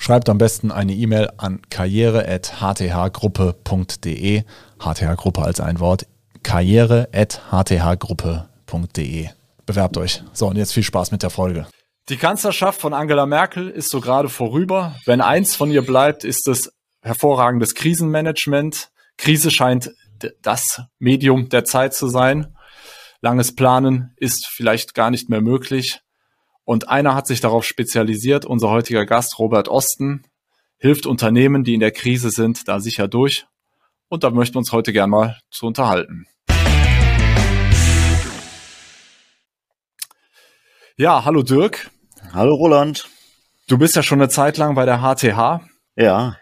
Schreibt am besten eine E-Mail an karriere.hthgruppe.de. HTH-Gruppe als ein Wort. karriere.hthgruppe.de. Bewerbt euch. So, und jetzt viel Spaß mit der Folge. Die Kanzlerschaft von Angela Merkel ist so gerade vorüber. Wenn eins von ihr bleibt, ist es hervorragendes Krisenmanagement. Krise scheint das Medium der Zeit zu sein. Langes Planen ist vielleicht gar nicht mehr möglich. Und einer hat sich darauf spezialisiert, unser heutiger Gast Robert Osten, hilft Unternehmen, die in der Krise sind, da sicher durch. Und da möchten wir uns heute gern mal zu unterhalten. Ja, hallo Dirk. Hallo Roland. Du bist ja schon eine Zeit lang bei der HTH. Ja.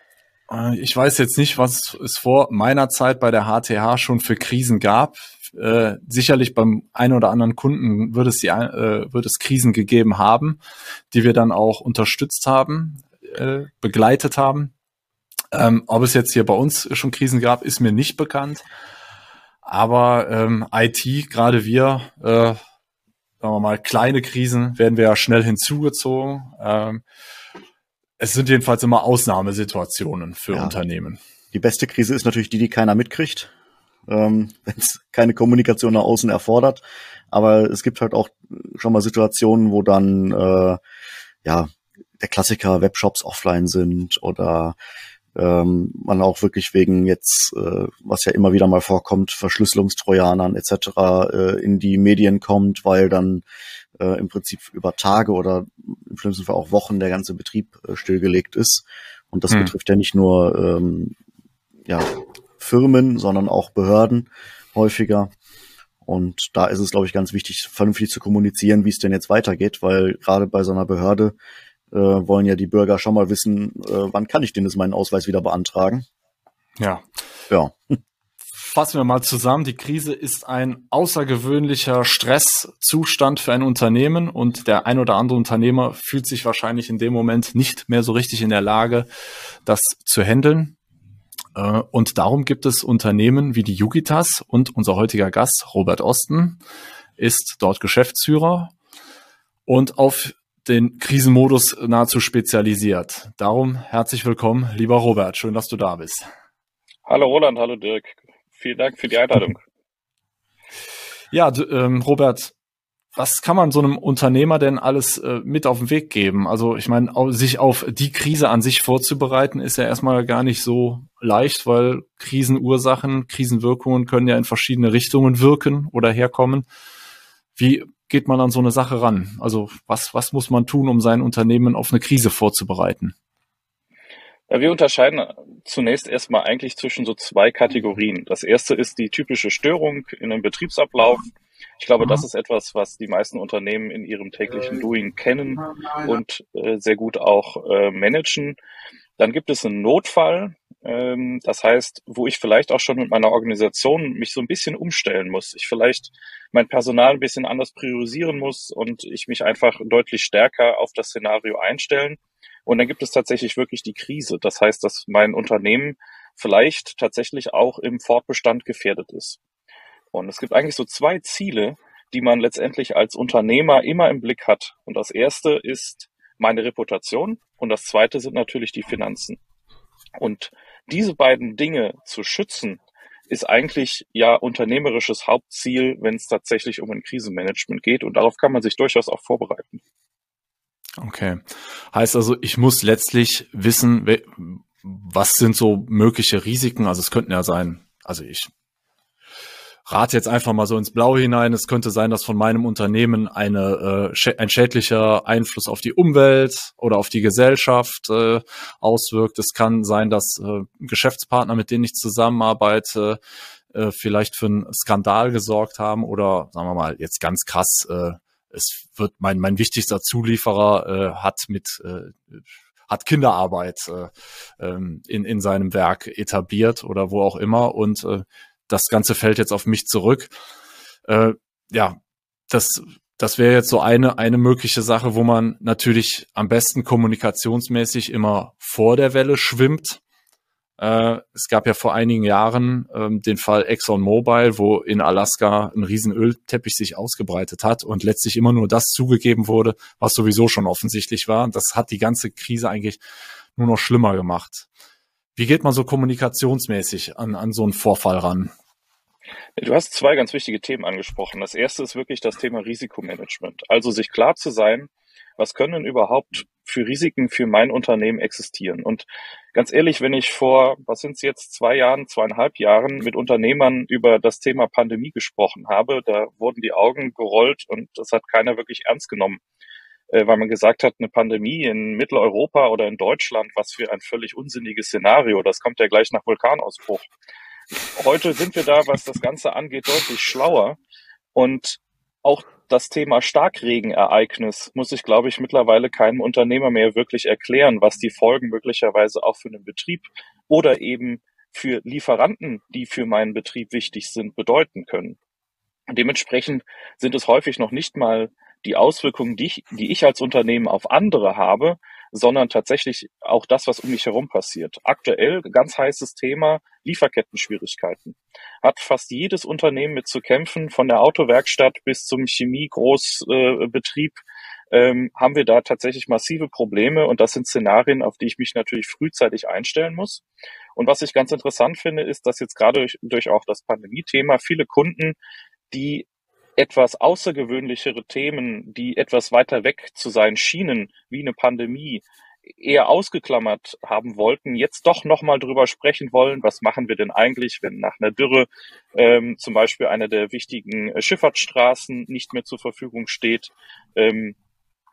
Äh, ich weiß jetzt nicht, was es vor meiner Zeit bei der HTH schon für Krisen gab. Äh, sicherlich beim einen oder anderen Kunden wird es, die, äh, wird es Krisen gegeben haben, die wir dann auch unterstützt haben, äh, begleitet haben. Ähm, ob es jetzt hier bei uns schon Krisen gab, ist mir nicht bekannt. Aber ähm, IT, gerade wir, äh, sagen wir mal, kleine Krisen werden wir ja schnell hinzugezogen. Ähm, es sind jedenfalls immer Ausnahmesituationen für ja. Unternehmen. Die beste Krise ist natürlich die, die keiner mitkriegt ähm, wenn es keine Kommunikation nach außen erfordert. Aber es gibt halt auch schon mal Situationen, wo dann äh, ja der Klassiker Webshops offline sind oder ähm, man auch wirklich wegen jetzt, äh, was ja immer wieder mal vorkommt, Verschlüsselungstrojanern etc. Äh, in die Medien kommt, weil dann äh, im Prinzip über Tage oder im schlimmsten Fall auch Wochen der ganze Betrieb äh, stillgelegt ist. Und das hm. betrifft ja nicht nur ähm, ja, Firmen, sondern auch Behörden häufiger. Und da ist es, glaube ich, ganz wichtig, vernünftig zu kommunizieren, wie es denn jetzt weitergeht, weil gerade bei so einer Behörde äh, wollen ja die Bürger schon mal wissen, äh, wann kann ich denn jetzt meinen Ausweis wieder beantragen. Ja. Ja. Fassen wir mal zusammen. Die Krise ist ein außergewöhnlicher Stresszustand für ein Unternehmen und der ein oder andere Unternehmer fühlt sich wahrscheinlich in dem Moment nicht mehr so richtig in der Lage, das zu handeln. Äh, und darum gibt es Unternehmen wie die Yugitas und unser heutiger Gast Robert Osten ist dort Geschäftsführer und auf den Krisenmodus nahezu spezialisiert. Darum herzlich willkommen, lieber Robert. Schön, dass du da bist. Hallo Roland, hallo Dirk. Vielen Dank für die Einladung. Ja, ähm, Robert, was kann man so einem Unternehmer denn alles äh, mit auf den Weg geben? Also ich meine, sich auf die Krise an sich vorzubereiten, ist ja erstmal gar nicht so leicht, weil Krisenursachen, Krisenwirkungen können ja in verschiedene Richtungen wirken oder herkommen. Wie geht man an so eine Sache ran? Also was, was muss man tun, um sein Unternehmen auf eine Krise vorzubereiten? Ja, wir unterscheiden zunächst erstmal eigentlich zwischen so zwei Kategorien. Das erste ist die typische Störung in einem Betriebsablauf. Ich glaube, das mhm. ist etwas, was die meisten Unternehmen in ihrem täglichen Doing kennen und äh, sehr gut auch äh, managen. Dann gibt es einen Notfall, ähm, das heißt, wo ich vielleicht auch schon mit meiner Organisation mich so ein bisschen umstellen muss. Ich vielleicht mein Personal ein bisschen anders priorisieren muss und ich mich einfach deutlich stärker auf das Szenario einstellen. Und dann gibt es tatsächlich wirklich die Krise. Das heißt, dass mein Unternehmen vielleicht tatsächlich auch im Fortbestand gefährdet ist. Und es gibt eigentlich so zwei Ziele, die man letztendlich als Unternehmer immer im Blick hat. Und das erste ist meine Reputation und das zweite sind natürlich die Finanzen. Und diese beiden Dinge zu schützen, ist eigentlich ja unternehmerisches Hauptziel, wenn es tatsächlich um ein Krisenmanagement geht. Und darauf kann man sich durchaus auch vorbereiten. Okay. Heißt also, ich muss letztlich wissen, was sind so mögliche Risiken? Also es könnten ja sein, also ich rate jetzt einfach mal so ins Blaue hinein. Es könnte sein, dass von meinem Unternehmen eine, äh, ein schädlicher Einfluss auf die Umwelt oder auf die Gesellschaft äh, auswirkt. Es kann sein, dass äh, Geschäftspartner, mit denen ich zusammenarbeite, äh, vielleicht für einen Skandal gesorgt haben oder sagen wir mal jetzt ganz krass, äh, es wird mein mein wichtigster Zulieferer äh, hat mit äh, hat Kinderarbeit äh, ähm, in, in seinem Werk etabliert oder wo auch immer und äh, das Ganze fällt jetzt auf mich zurück. Äh, ja, das, das wäre jetzt so eine, eine mögliche Sache, wo man natürlich am besten kommunikationsmäßig immer vor der Welle schwimmt äh, es gab ja vor einigen Jahren ähm, den Fall ExxonMobil, wo in Alaska ein riesen Ölteppich sich ausgebreitet hat und letztlich immer nur das zugegeben wurde, was sowieso schon offensichtlich war. Das hat die ganze Krise eigentlich nur noch schlimmer gemacht. Wie geht man so kommunikationsmäßig an, an so einen Vorfall ran? Du hast zwei ganz wichtige Themen angesprochen. Das erste ist wirklich das Thema Risikomanagement. Also sich klar zu sein, was können überhaupt für Risiken für mein Unternehmen existieren? Und ganz ehrlich, wenn ich vor, was sind es jetzt, zwei Jahren, zweieinhalb Jahren mit Unternehmern über das Thema Pandemie gesprochen habe, da wurden die Augen gerollt und das hat keiner wirklich ernst genommen, weil man gesagt hat, eine Pandemie in Mitteleuropa oder in Deutschland, was für ein völlig unsinniges Szenario, das kommt ja gleich nach Vulkanausbruch. Heute sind wir da, was das Ganze angeht, deutlich schlauer und auch das Thema Starkregenereignis muss ich, glaube ich, mittlerweile keinem Unternehmer mehr wirklich erklären, was die Folgen möglicherweise auch für einen Betrieb oder eben für Lieferanten, die für meinen Betrieb wichtig sind, bedeuten können. Dementsprechend sind es häufig noch nicht mal die Auswirkungen, die ich, die ich als Unternehmen auf andere habe, sondern tatsächlich auch das, was um mich herum passiert. Aktuell ganz heißes Thema Lieferkettenschwierigkeiten. Hat fast jedes Unternehmen mit zu kämpfen, von der Autowerkstatt bis zum Chemiegroßbetrieb. Äh, ähm, haben wir da tatsächlich massive Probleme und das sind Szenarien, auf die ich mich natürlich frühzeitig einstellen muss. Und was ich ganz interessant finde, ist, dass jetzt gerade durch, durch auch das Pandemie-Thema viele Kunden, die etwas außergewöhnlichere Themen, die etwas weiter weg zu sein schienen, wie eine Pandemie, eher ausgeklammert haben wollten, jetzt doch nochmal drüber sprechen wollen, was machen wir denn eigentlich, wenn nach einer Dürre ähm, zum Beispiel eine der wichtigen äh, Schifffahrtsstraßen nicht mehr zur Verfügung steht. Ähm,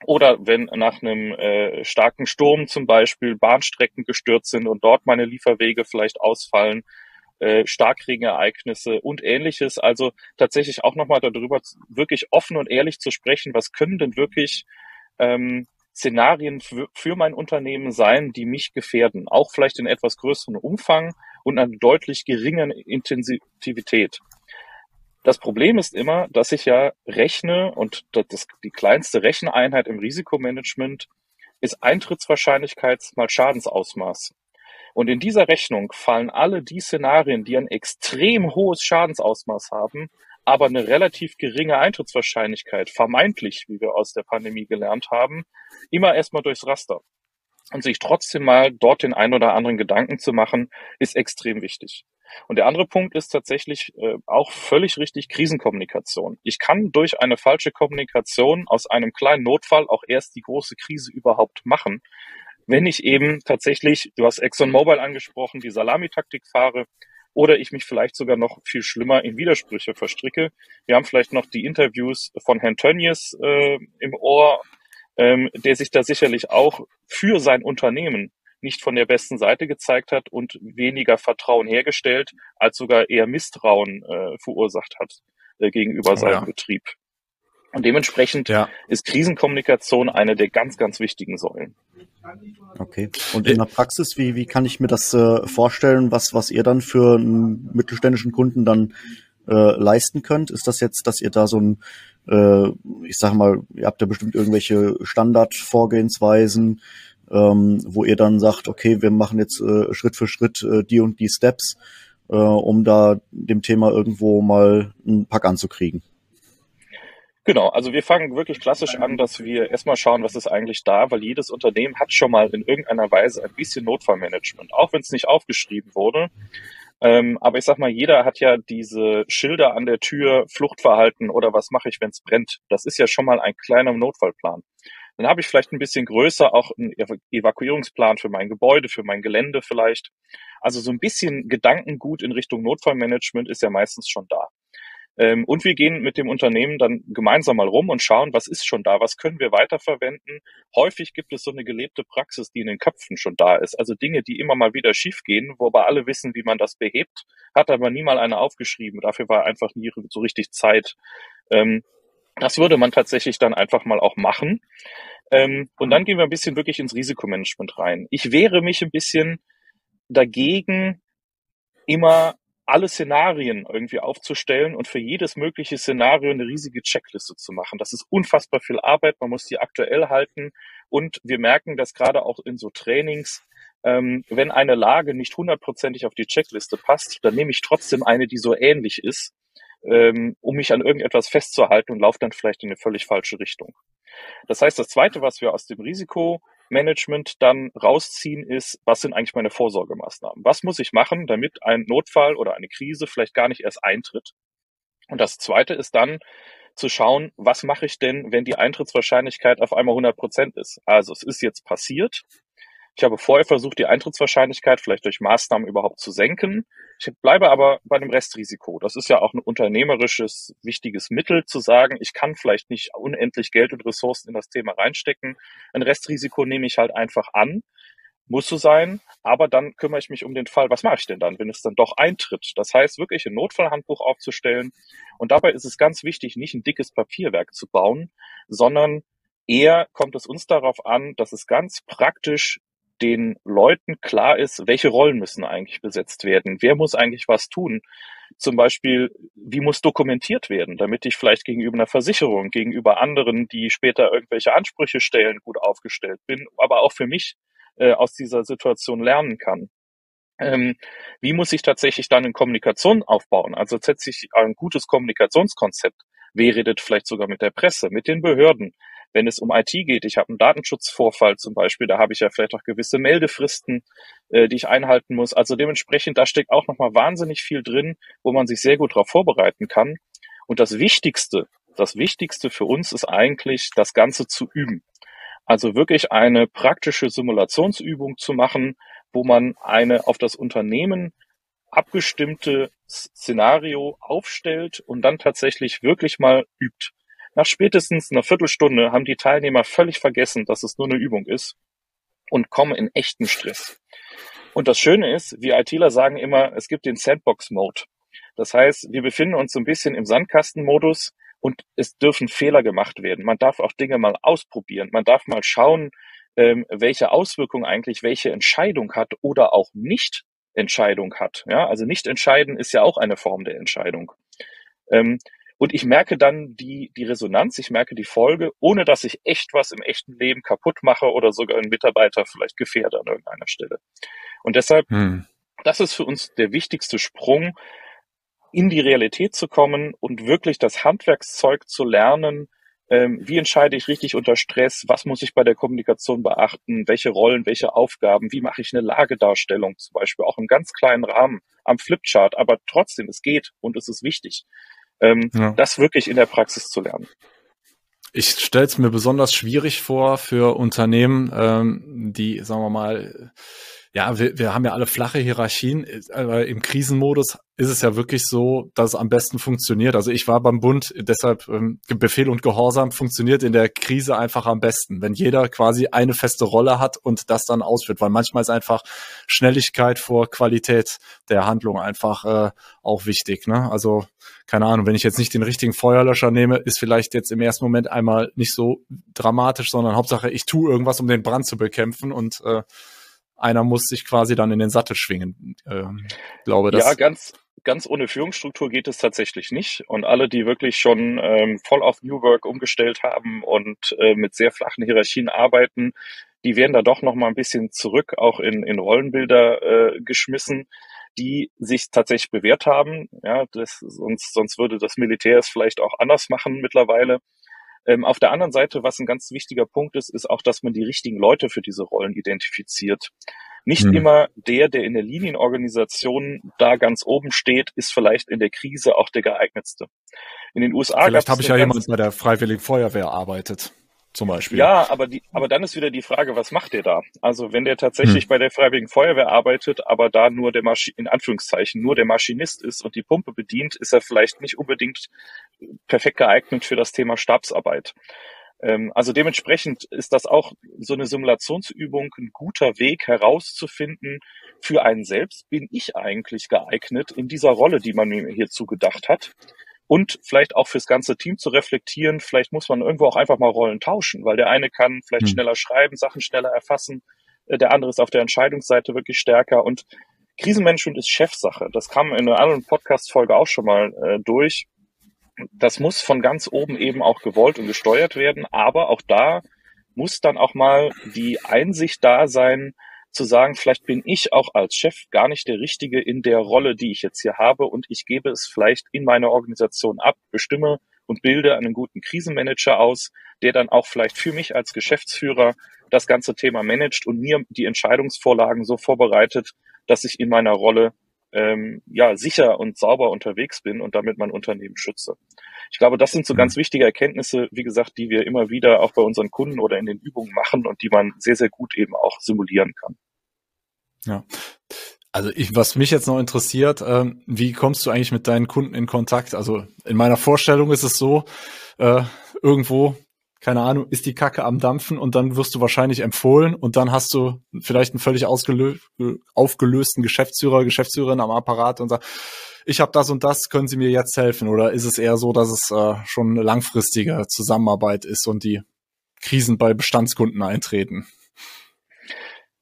oder wenn nach einem äh, starken Sturm zum Beispiel Bahnstrecken gestürzt sind und dort meine Lieferwege vielleicht ausfallen, äh, Starkregenereignisse und ähnliches. Also tatsächlich auch nochmal darüber wirklich offen und ehrlich zu sprechen, was können denn wirklich ähm, Szenarien für, mein Unternehmen sein, die mich gefährden, auch vielleicht in etwas größeren Umfang und einer deutlich geringeren Intensivität. Das Problem ist immer, dass ich ja rechne und das, die kleinste Recheneinheit im Risikomanagement ist Eintrittswahrscheinlichkeit mal Schadensausmaß. Und in dieser Rechnung fallen alle die Szenarien, die ein extrem hohes Schadensausmaß haben, aber eine relativ geringe Eintrittswahrscheinlichkeit, vermeintlich, wie wir aus der Pandemie gelernt haben, immer erstmal durchs Raster. Und sich trotzdem mal dort den ein oder anderen Gedanken zu machen, ist extrem wichtig. Und der andere Punkt ist tatsächlich äh, auch völlig richtig Krisenkommunikation. Ich kann durch eine falsche Kommunikation aus einem kleinen Notfall auch erst die große Krise überhaupt machen wenn ich eben tatsächlich, du hast ExxonMobil angesprochen, die Salamitaktik fahre oder ich mich vielleicht sogar noch viel schlimmer in Widersprüche verstricke. Wir haben vielleicht noch die Interviews von Herrn Tönnies äh, im Ohr, ähm, der sich da sicherlich auch für sein Unternehmen nicht von der besten Seite gezeigt hat und weniger Vertrauen hergestellt, als sogar eher Misstrauen äh, verursacht hat äh, gegenüber oh, seinem ja. Betrieb. Und dementsprechend ja. ist Krisenkommunikation eine der ganz, ganz wichtigen Säulen. Okay. Und in der Praxis, wie, wie kann ich mir das äh, vorstellen, was, was ihr dann für einen mittelständischen Kunden dann äh, leisten könnt? Ist das jetzt, dass ihr da so ein, äh, ich sag mal, ihr habt ja bestimmt irgendwelche Standardvorgehensweisen, ähm, wo ihr dann sagt, okay, wir machen jetzt äh, Schritt für Schritt äh, die und die Steps, äh, um da dem Thema irgendwo mal einen Pack anzukriegen? Genau, also wir fangen wirklich klassisch an, dass wir erstmal schauen, was ist eigentlich da, weil jedes Unternehmen hat schon mal in irgendeiner Weise ein bisschen Notfallmanagement, auch wenn es nicht aufgeschrieben wurde. Ähm, aber ich sag mal, jeder hat ja diese Schilder an der Tür, Fluchtverhalten oder was mache ich, wenn es brennt. Das ist ja schon mal ein kleiner Notfallplan. Dann habe ich vielleicht ein bisschen größer auch einen Evakuierungsplan für mein Gebäude, für mein Gelände vielleicht. Also so ein bisschen Gedankengut in Richtung Notfallmanagement ist ja meistens schon da. Ähm, und wir gehen mit dem Unternehmen dann gemeinsam mal rum und schauen, was ist schon da, was können wir weiterverwenden. Häufig gibt es so eine gelebte Praxis, die in den Köpfen schon da ist. Also Dinge, die immer mal wieder schiefgehen, wobei alle wissen, wie man das behebt, hat aber nie mal einer aufgeschrieben. Dafür war einfach nie so richtig Zeit. Ähm, das würde man tatsächlich dann einfach mal auch machen. Ähm, und dann gehen wir ein bisschen wirklich ins Risikomanagement rein. Ich wehre mich ein bisschen dagegen, immer alle Szenarien irgendwie aufzustellen und für jedes mögliche Szenario eine riesige Checkliste zu machen. Das ist unfassbar viel Arbeit, man muss die aktuell halten und wir merken, dass gerade auch in so Trainings, ähm, wenn eine Lage nicht hundertprozentig auf die Checkliste passt, dann nehme ich trotzdem eine, die so ähnlich ist, ähm, um mich an irgendetwas festzuhalten und laufe dann vielleicht in eine völlig falsche Richtung. Das heißt, das Zweite, was wir aus dem Risikomanagement dann rausziehen, ist, was sind eigentlich meine Vorsorgemaßnahmen? Was muss ich machen, damit ein Notfall oder eine Krise vielleicht gar nicht erst eintritt? Und das Zweite ist dann zu schauen, was mache ich denn, wenn die Eintrittswahrscheinlichkeit auf einmal 100 Prozent ist? Also es ist jetzt passiert, ich habe vorher versucht, die Eintrittswahrscheinlichkeit vielleicht durch Maßnahmen überhaupt zu senken. Ich bleibe aber bei dem Restrisiko. Das ist ja auch ein unternehmerisches, wichtiges Mittel zu sagen, ich kann vielleicht nicht unendlich Geld und Ressourcen in das Thema reinstecken. Ein Restrisiko nehme ich halt einfach an. Muss so sein, aber dann kümmere ich mich um den Fall, was mache ich denn dann, wenn es dann doch eintritt? Das heißt, wirklich ein Notfallhandbuch aufzustellen. Und dabei ist es ganz wichtig, nicht ein dickes Papierwerk zu bauen, sondern eher kommt es uns darauf an, dass es ganz praktisch den Leuten klar ist, welche Rollen müssen eigentlich besetzt werden, wer muss eigentlich was tun. Zum Beispiel, wie muss dokumentiert werden, damit ich vielleicht gegenüber einer Versicherung, gegenüber anderen, die später irgendwelche Ansprüche stellen, gut aufgestellt bin, aber auch für mich äh, aus dieser Situation lernen kann. Ähm, wie muss ich tatsächlich dann in Kommunikation aufbauen? Also setze ich ein gutes Kommunikationskonzept. Wer redet vielleicht sogar mit der Presse, mit den Behörden? Wenn es um IT geht, ich habe einen Datenschutzvorfall zum Beispiel, da habe ich ja vielleicht auch gewisse Meldefristen, äh, die ich einhalten muss. Also dementsprechend, da steckt auch nochmal wahnsinnig viel drin, wo man sich sehr gut darauf vorbereiten kann. Und das Wichtigste, das Wichtigste für uns ist eigentlich, das Ganze zu üben. Also wirklich eine praktische Simulationsübung zu machen, wo man eine auf das Unternehmen abgestimmte Szenario aufstellt und dann tatsächlich wirklich mal übt. Nach spätestens einer Viertelstunde haben die Teilnehmer völlig vergessen, dass es nur eine Übung ist und kommen in echten Stress. Und das Schöne ist, wir ITler sagen immer, es gibt den Sandbox-Mode. Das heißt, wir befinden uns so ein bisschen im Sandkastenmodus und es dürfen Fehler gemacht werden. Man darf auch Dinge mal ausprobieren. Man darf mal schauen, ähm, welche Auswirkungen eigentlich welche Entscheidung hat oder auch nicht Entscheidung hat. Ja, also nicht entscheiden ist ja auch eine Form der Entscheidung. Ähm, und ich merke dann die, die Resonanz, ich merke die Folge, ohne dass ich echt was im echten Leben kaputt mache oder sogar einen Mitarbeiter vielleicht gefährde an irgendeiner Stelle. Und deshalb, hm. das ist für uns der wichtigste Sprung, in die Realität zu kommen und wirklich das Handwerkszeug zu lernen, ähm, wie entscheide ich richtig unter Stress? Was muss ich bei der Kommunikation beachten? Welche Rollen, welche Aufgaben? Wie mache ich eine Lagedarstellung? Zum Beispiel auch im ganz kleinen Rahmen am Flipchart. Aber trotzdem, es geht und es ist wichtig ähm, ja. das wirklich in der Praxis zu lernen. Ich stelle es mir besonders schwierig vor für Unternehmen, ähm, die, sagen wir mal, ja, wir, wir haben ja alle flache Hierarchien, aber im Krisenmodus ist es ja wirklich so, dass es am besten funktioniert. Also ich war beim Bund, deshalb ähm, Befehl und Gehorsam funktioniert in der Krise einfach am besten, wenn jeder quasi eine feste Rolle hat und das dann ausführt, weil manchmal ist einfach Schnelligkeit vor Qualität der Handlung einfach äh, auch wichtig. Ne? Also keine Ahnung, wenn ich jetzt nicht den richtigen Feuerlöscher nehme, ist vielleicht jetzt im ersten Moment einmal nicht so dramatisch, sondern Hauptsache ich tue irgendwas, um den Brand zu bekämpfen und äh, einer muss sich quasi dann in den Sattel schwingen. Ähm, glaube das. Ja, ganz, ganz ohne Führungsstruktur geht es tatsächlich nicht. Und alle, die wirklich schon ähm, voll auf New Work umgestellt haben und äh, mit sehr flachen Hierarchien arbeiten, die werden da doch noch mal ein bisschen zurück, auch in, in Rollenbilder äh, geschmissen, die sich tatsächlich bewährt haben. Ja, das, sonst, sonst würde das Militär es vielleicht auch anders machen mittlerweile. Ähm, auf der anderen Seite, was ein ganz wichtiger Punkt ist, ist auch, dass man die richtigen Leute für diese Rollen identifiziert. Nicht hm. immer der, der in der Linienorganisation da ganz oben steht, ist vielleicht in der Krise auch der geeignetste. In den USA. Vielleicht habe ich ja jemand bei der Freiwilligen Feuerwehr arbeitet zum Beispiel. Ja, aber die, aber dann ist wieder die Frage, was macht der da? Also wenn der tatsächlich hm. bei der Freiwilligen Feuerwehr arbeitet, aber da nur der Maschi in Anführungszeichen nur der Maschinist ist und die Pumpe bedient, ist er vielleicht nicht unbedingt perfekt geeignet für das Thema Stabsarbeit. Ähm, also dementsprechend ist das auch so eine Simulationsübung ein guter Weg herauszufinden, für einen selbst bin ich eigentlich geeignet in dieser Rolle, die man mir hier zugedacht hat und vielleicht auch fürs ganze Team zu reflektieren. Vielleicht muss man irgendwo auch einfach mal Rollen tauschen, weil der eine kann vielleicht hm. schneller schreiben, Sachen schneller erfassen, äh, der andere ist auf der Entscheidungsseite wirklich stärker und Krisenmanagement ist Chefsache. Das kam in einer anderen Podcast-Folge auch schon mal äh, durch. Das muss von ganz oben eben auch gewollt und gesteuert werden, aber auch da muss dann auch mal die Einsicht da sein, zu sagen, vielleicht bin ich auch als Chef gar nicht der Richtige in der Rolle, die ich jetzt hier habe und ich gebe es vielleicht in meiner Organisation ab, bestimme und bilde einen guten Krisenmanager aus, der dann auch vielleicht für mich als Geschäftsführer das ganze Thema managt und mir die Entscheidungsvorlagen so vorbereitet, dass ich in meiner Rolle ähm, ja sicher und sauber unterwegs bin und damit mein Unternehmen schütze. Ich glaube, das sind so ganz mhm. wichtige Erkenntnisse, wie gesagt, die wir immer wieder auch bei unseren Kunden oder in den Übungen machen und die man sehr, sehr gut eben auch simulieren kann. Ja. Also ich, was mich jetzt noch interessiert, ähm, wie kommst du eigentlich mit deinen Kunden in Kontakt? Also in meiner Vorstellung ist es so, äh, irgendwo keine Ahnung, ist die Kacke am Dampfen und dann wirst du wahrscheinlich empfohlen und dann hast du vielleicht einen völlig aufgelösten Geschäftsführer, Geschäftsführerin am Apparat und sagt, ich habe das und das, können Sie mir jetzt helfen? Oder ist es eher so, dass es äh, schon eine langfristige Zusammenarbeit ist und die Krisen bei Bestandskunden eintreten?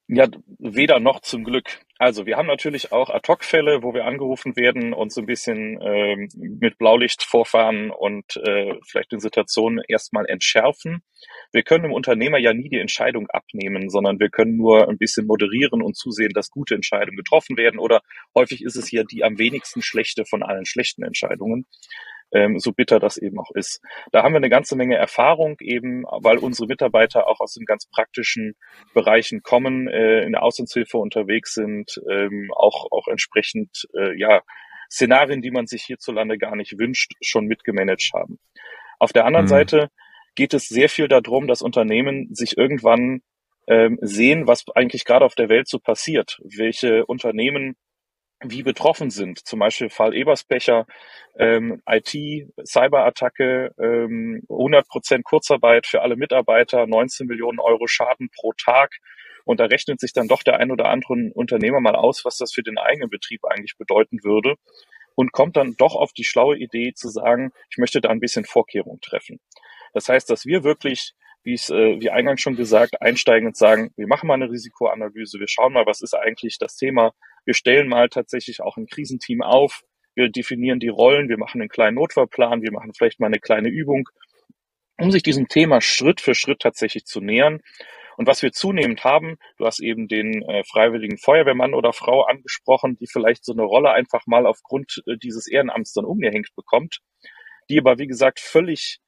Ja, weder noch zum Glück. Also wir haben natürlich auch Ad-Hoc-Fälle, wo wir angerufen werden und so ein bisschen ähm, mit Blaulicht vorfahren und äh, vielleicht die Situation erstmal entschärfen. Wir können dem Unternehmer ja nie die Entscheidung abnehmen, sondern wir können nur ein bisschen moderieren und zusehen, dass gute Entscheidungen getroffen werden. Oder häufig ist es ja die am wenigsten schlechte von allen schlechten Entscheidungen ähm, so bitter das eben auch ist. Da haben wir eine ganze Menge Erfahrung eben, weil unsere Mitarbeiter auch aus den ganz praktischen Bereichen kommen, äh, in der Auslandshilfe unterwegs sind, ähm, auch, auch entsprechend, äh, ja, Szenarien, die man sich hierzulande gar nicht wünscht, schon mitgemanagt haben. Auf der anderen mhm. Seite geht es sehr viel darum, dass Unternehmen sich irgendwann ähm, sehen, was eigentlich gerade auf der Welt so passiert, welche Unternehmen wie betroffen sind. Zum Beispiel Fall Eberspecher, ähm, IT, Cyberattacke, ähm, 100% Kurzarbeit für alle Mitarbeiter, 19 Millionen Euro Schaden pro Tag. Und da rechnet sich dann doch der ein oder andere Unternehmer mal aus, was das für den eigenen Betrieb eigentlich bedeuten würde und kommt dann doch auf die schlaue Idee zu sagen, ich möchte da ein bisschen Vorkehrung treffen. Das heißt, dass wir wirklich wie es, äh, wie eingangs schon gesagt, einsteigen und sagen, wir machen mal eine Risikoanalyse, wir schauen mal, was ist eigentlich das Thema, wir stellen mal tatsächlich auch ein Krisenteam auf, wir definieren die Rollen, wir machen einen kleinen Notfallplan, wir machen vielleicht mal eine kleine Übung, um sich diesem Thema Schritt für Schritt tatsächlich zu nähern. Und was wir zunehmend haben, du hast eben den äh, freiwilligen Feuerwehrmann oder Frau angesprochen, die vielleicht so eine Rolle einfach mal aufgrund äh, dieses Ehrenamts dann umgehängt bekommt, die aber, wie gesagt, völlig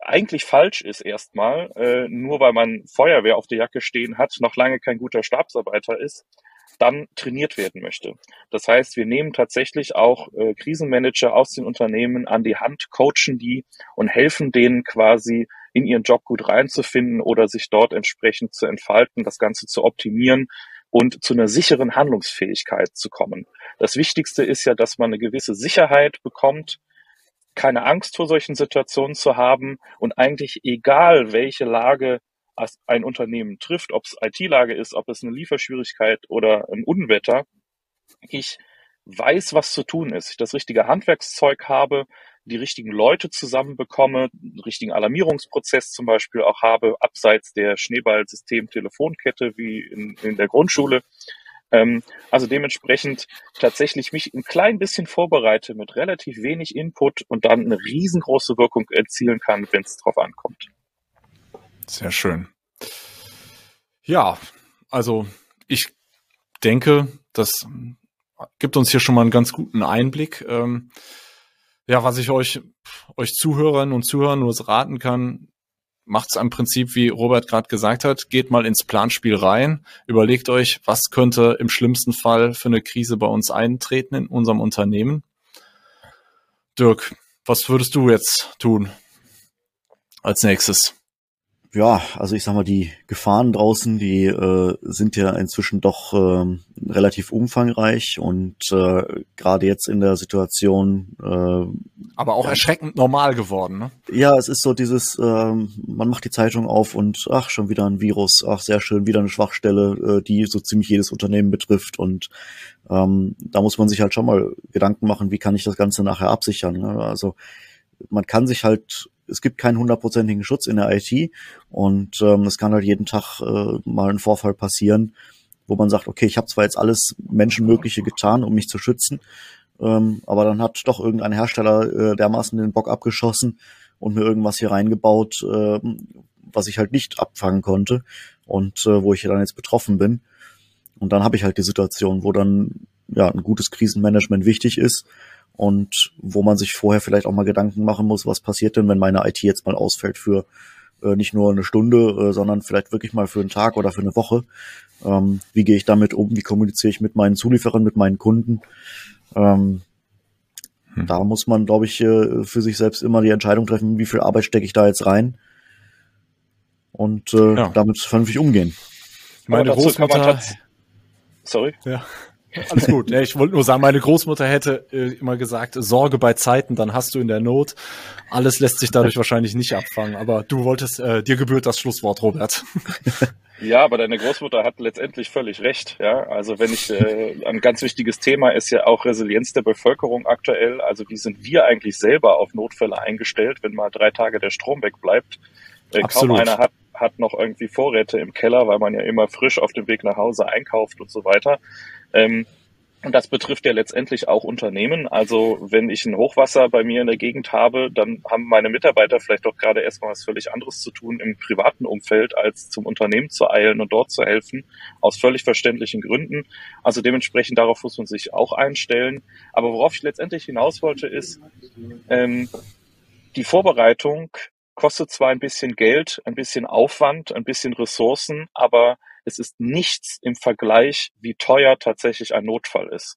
eigentlich falsch ist erstmal, äh, nur weil man Feuerwehr auf der Jacke stehen hat, noch lange kein guter Stabsarbeiter ist, dann trainiert werden möchte. Das heißt, wir nehmen tatsächlich auch äh, Krisenmanager aus den Unternehmen an die Hand, coachen die und helfen denen quasi in ihren Job gut reinzufinden oder sich dort entsprechend zu entfalten, das Ganze zu optimieren und zu einer sicheren Handlungsfähigkeit zu kommen. Das Wichtigste ist ja, dass man eine gewisse Sicherheit bekommt, keine Angst vor solchen Situationen zu haben und eigentlich egal, welche Lage ein Unternehmen trifft, ob es IT-Lage ist, ob es eine Lieferschwierigkeit oder ein Unwetter, ich weiß, was zu tun ist, ich das richtige Handwerkszeug habe, die richtigen Leute zusammenbekomme, den richtigen Alarmierungsprozess zum Beispiel auch habe, abseits der Schneeballsystem-Telefonkette wie in, in der Grundschule, ähm, also dementsprechend tatsächlich mich ein klein bisschen vorbereite mit relativ wenig Input und dann eine riesengroße Wirkung erzielen kann, wenn es drauf ankommt. Sehr schön. Ja, also ich denke, das gibt uns hier schon mal einen ganz guten Einblick. Ähm, ja, was ich euch, euch Zuhörern und Zuhörern nur raten kann, macht es im Prinzip, wie Robert gerade gesagt hat, geht mal ins Planspiel rein, überlegt euch, was könnte im schlimmsten Fall für eine Krise bei uns eintreten in unserem Unternehmen. Dirk, was würdest du jetzt tun als nächstes? Ja, also ich sag mal, die Gefahren draußen, die äh, sind ja inzwischen doch äh, relativ umfangreich und äh, gerade jetzt in der Situation. Äh, Aber auch erschreckend normal geworden, ne? Ja, es ist so dieses, äh, man macht die Zeitung auf und ach, schon wieder ein Virus, ach, sehr schön, wieder eine Schwachstelle, äh, die so ziemlich jedes Unternehmen betrifft und ähm, da muss man sich halt schon mal Gedanken machen, wie kann ich das Ganze nachher absichern. Ne? Also man kann sich halt es gibt keinen hundertprozentigen Schutz in der IT und ähm, es kann halt jeden Tag äh, mal ein Vorfall passieren, wo man sagt, okay, ich habe zwar jetzt alles Menschenmögliche getan, um mich zu schützen, ähm, aber dann hat doch irgendein Hersteller äh, dermaßen den Bock abgeschossen und mir irgendwas hier reingebaut, äh, was ich halt nicht abfangen konnte und äh, wo ich dann jetzt betroffen bin. Und dann habe ich halt die Situation, wo dann ja ein gutes Krisenmanagement wichtig ist und wo man sich vorher vielleicht auch mal Gedanken machen muss, was passiert denn, wenn meine IT jetzt mal ausfällt für äh, nicht nur eine Stunde, äh, sondern vielleicht wirklich mal für einen Tag oder für eine Woche. Ähm, wie gehe ich damit um? Wie kommuniziere ich mit meinen Zulieferern, mit meinen Kunden? Ähm, hm. Da muss man, glaube ich, äh, für sich selbst immer die Entscheidung treffen, wie viel Arbeit stecke ich da jetzt rein und äh, ja. damit vernünftig umgehen. Meine Großmutter. Sorry. Ja. Alles gut. Ich wollte nur sagen, meine Großmutter hätte äh, immer gesagt, Sorge bei Zeiten, dann hast du in der Not. Alles lässt sich dadurch wahrscheinlich nicht abfangen. Aber du wolltest, äh, dir gebührt das Schlusswort, Robert. Ja, aber deine Großmutter hat letztendlich völlig recht. Ja, also wenn ich äh, ein ganz wichtiges Thema ist ja auch Resilienz der Bevölkerung aktuell. Also wie sind wir eigentlich selber auf Notfälle eingestellt, wenn mal drei Tage der Strom wegbleibt? Äh, kaum einer hat hat noch irgendwie Vorräte im Keller, weil man ja immer frisch auf dem Weg nach Hause einkauft und so weiter. Ähm, und das betrifft ja letztendlich auch Unternehmen. Also wenn ich ein Hochwasser bei mir in der Gegend habe, dann haben meine Mitarbeiter vielleicht doch gerade erstmal was völlig anderes zu tun im privaten Umfeld, als zum Unternehmen zu eilen und dort zu helfen, aus völlig verständlichen Gründen. Also dementsprechend darauf muss man sich auch einstellen. Aber worauf ich letztendlich hinaus wollte, ist, ähm, die Vorbereitung kostet zwar ein bisschen Geld, ein bisschen Aufwand, ein bisschen Ressourcen, aber es ist nichts im Vergleich, wie teuer tatsächlich ein Notfall ist.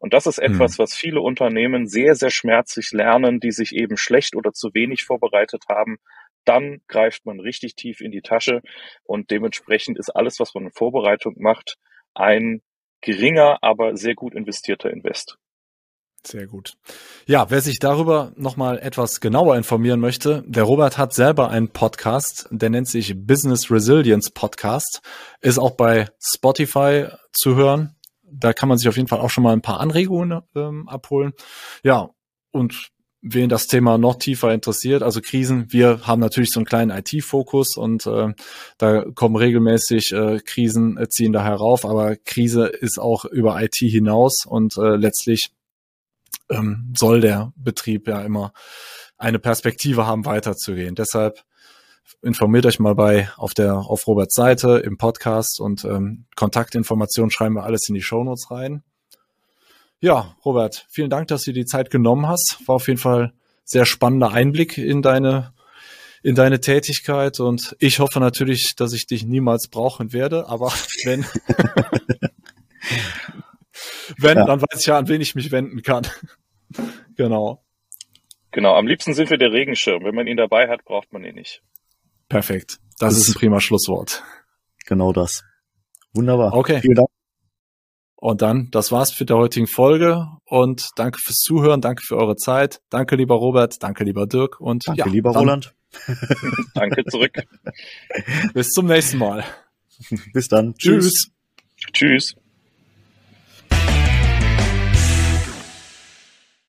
Und das ist hm. etwas, was viele Unternehmen sehr, sehr schmerzlich lernen, die sich eben schlecht oder zu wenig vorbereitet haben. Dann greift man richtig tief in die Tasche und dementsprechend ist alles, was man in Vorbereitung macht, ein geringer, aber sehr gut investierter Invest. Sehr gut. Ja, wer sich darüber nochmal etwas genauer informieren möchte, der Robert hat selber einen Podcast, der nennt sich Business Resilience Podcast, ist auch bei Spotify zu hören. Da kann man sich auf jeden Fall auch schon mal ein paar Anregungen ähm, abholen. Ja, und wen das Thema noch tiefer interessiert, also Krisen, wir haben natürlich so einen kleinen IT-Fokus und äh, da kommen regelmäßig äh, Krisen, äh, ziehen da herauf, aber Krise ist auch über IT hinaus und äh, letztlich ähm, soll der Betrieb ja immer eine Perspektive haben, weiterzugehen. Deshalb informiert euch mal bei auf der auf Roberts Seite im Podcast und ähm, Kontaktinformationen schreiben wir alles in die Shownotes rein. Ja, Robert, vielen Dank, dass du die Zeit genommen hast. War auf jeden Fall sehr spannender Einblick in deine in deine Tätigkeit und ich hoffe natürlich, dass ich dich niemals brauchen werde, aber wenn wenn, ja. dann weiß ich ja, an wen ich mich wenden kann. Genau. Genau, am liebsten sind wir der Regenschirm. Wenn man ihn dabei hat, braucht man ihn nicht. Perfekt. Das, das ist ein prima Schlusswort. Genau das. Wunderbar. Okay. Vielen Dank. Und dann, das war's für die heutige Folge und danke fürs Zuhören, danke für eure Zeit. Danke, lieber Robert, danke, lieber Dirk und danke, ja, lieber dann, Roland. danke zurück. Bis zum nächsten Mal. Bis dann. Tschüss. Tschüss.